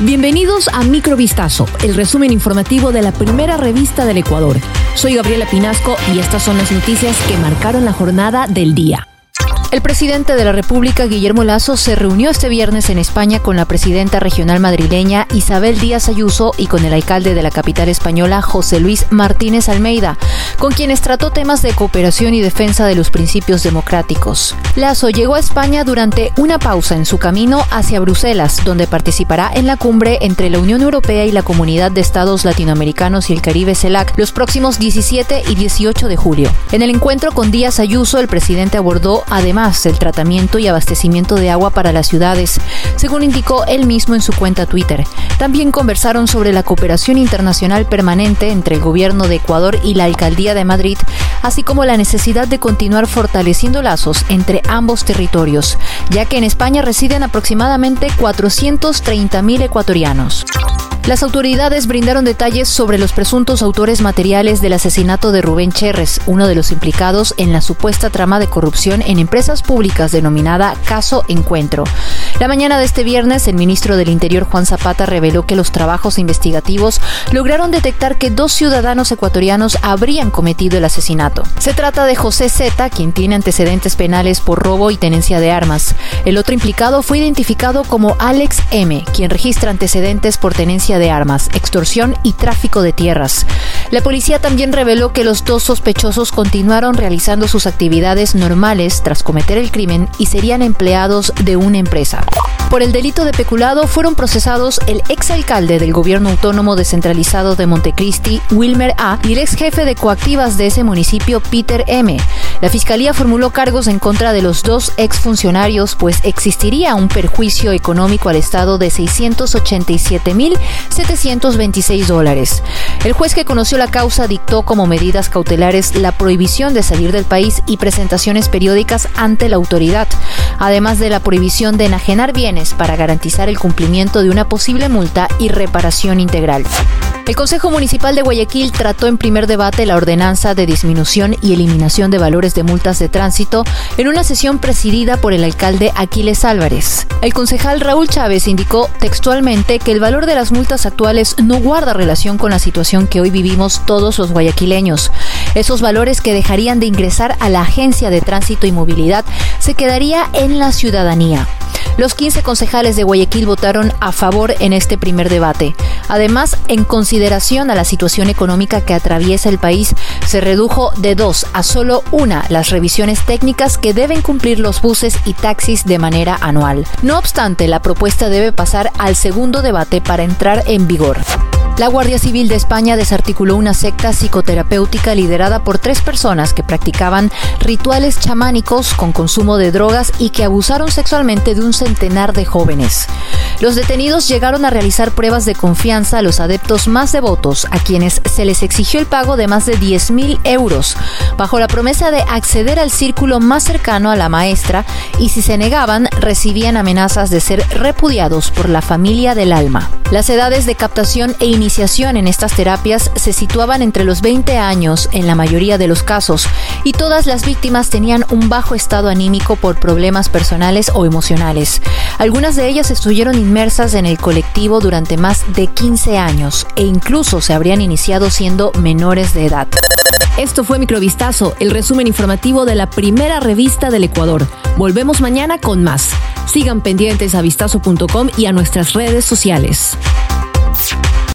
Bienvenidos a Microvistazo, el resumen informativo de la primera revista del Ecuador. Soy Gabriela Pinasco y estas son las noticias que marcaron la jornada del día. El presidente de la República, Guillermo Lazo, se reunió este viernes en España con la presidenta regional madrileña Isabel Díaz Ayuso y con el alcalde de la capital española, José Luis Martínez Almeida, con quienes trató temas de cooperación y defensa de los principios democráticos. Lazo llegó a España durante una pausa en su camino hacia Bruselas, donde participará en la cumbre entre la Unión Europea y la Comunidad de Estados Latinoamericanos y el Caribe CELAC los próximos 17 y 18 de julio. En el encuentro con Díaz Ayuso, el presidente abordó además el tratamiento y abastecimiento de agua para las ciudades, según indicó él mismo en su cuenta Twitter. También conversaron sobre la cooperación internacional permanente entre el gobierno de Ecuador y la alcaldía de Madrid, así como la necesidad de continuar fortaleciendo lazos entre ambos territorios, ya que en España residen aproximadamente 430.000 ecuatorianos. Las autoridades brindaron detalles sobre los presuntos autores materiales del asesinato de Rubén Cherres, uno de los implicados en la supuesta trama de corrupción en empresas públicas denominada Caso Encuentro. La mañana de este viernes, el ministro del Interior Juan Zapata reveló que los trabajos investigativos lograron detectar que dos ciudadanos ecuatorianos habrían cometido el asesinato. Se trata de José Z, quien tiene antecedentes penales por robo y tenencia de armas. El otro implicado fue identificado como Alex M, quien registra antecedentes por tenencia de armas, extorsión y tráfico de tierras. La policía también reveló que los dos sospechosos continuaron realizando sus actividades normales tras cometer el crimen y serían empleados de una empresa. Por el delito de peculado fueron procesados el exalcalde del gobierno autónomo descentralizado de Montecristi, Wilmer A., y el ex jefe de coactivas de ese municipio, Peter M. La fiscalía formuló cargos en contra de los dos exfuncionarios, pues existiría un perjuicio económico al Estado de 687.726 dólares. El juez que conoció la causa dictó como medidas cautelares la prohibición de salir del país y presentaciones periódicas ante la autoridad, además de la prohibición de enajenar bienes para garantizar el cumplimiento de una posible multa y reparación integral. El Consejo Municipal de Guayaquil trató en primer debate la ordenanza de disminución y eliminación de valores de multas de tránsito en una sesión presidida por el alcalde Aquiles Álvarez. El concejal Raúl Chávez indicó textualmente que el valor de las multas actuales no guarda relación con la situación que hoy vivimos todos los guayaquileños. Esos valores que dejarían de ingresar a la Agencia de Tránsito y Movilidad se quedaría en la ciudadanía. Los 15 concejales de Guayaquil votaron a favor en este primer debate. Además, en consideración a la situación económica que atraviesa el país, se redujo de dos a solo una las revisiones técnicas que deben cumplir los buses y taxis de manera anual. No obstante, la propuesta debe pasar al segundo debate para entrar en vigor. La Guardia Civil de España desarticuló una secta psicoterapéutica liderada por tres personas que practicaban rituales chamánicos con consumo de drogas y que abusaron sexualmente de un centenar de jóvenes. Los detenidos llegaron a realizar pruebas de confianza a los adeptos más devotos, a quienes se les exigió el pago de más de 10 mil euros, bajo la promesa de acceder al círculo más cercano a la maestra y si se negaban recibían amenazas de ser repudiados por la familia del alma. Las edades de captación e iniciación en estas terapias se situaban entre los 20 años en la mayoría de los casos y todas las víctimas tenían un bajo estado anímico por problemas personales o emocionales. Algunas de ellas estuvieron inmersas en el colectivo durante más de 15 años e incluso se habrían iniciado siendo menores de edad. Esto fue Microvistazo, el resumen informativo de la primera revista del Ecuador. Volvemos mañana con más. Sigan pendientes a vistazo.com y a nuestras redes sociales.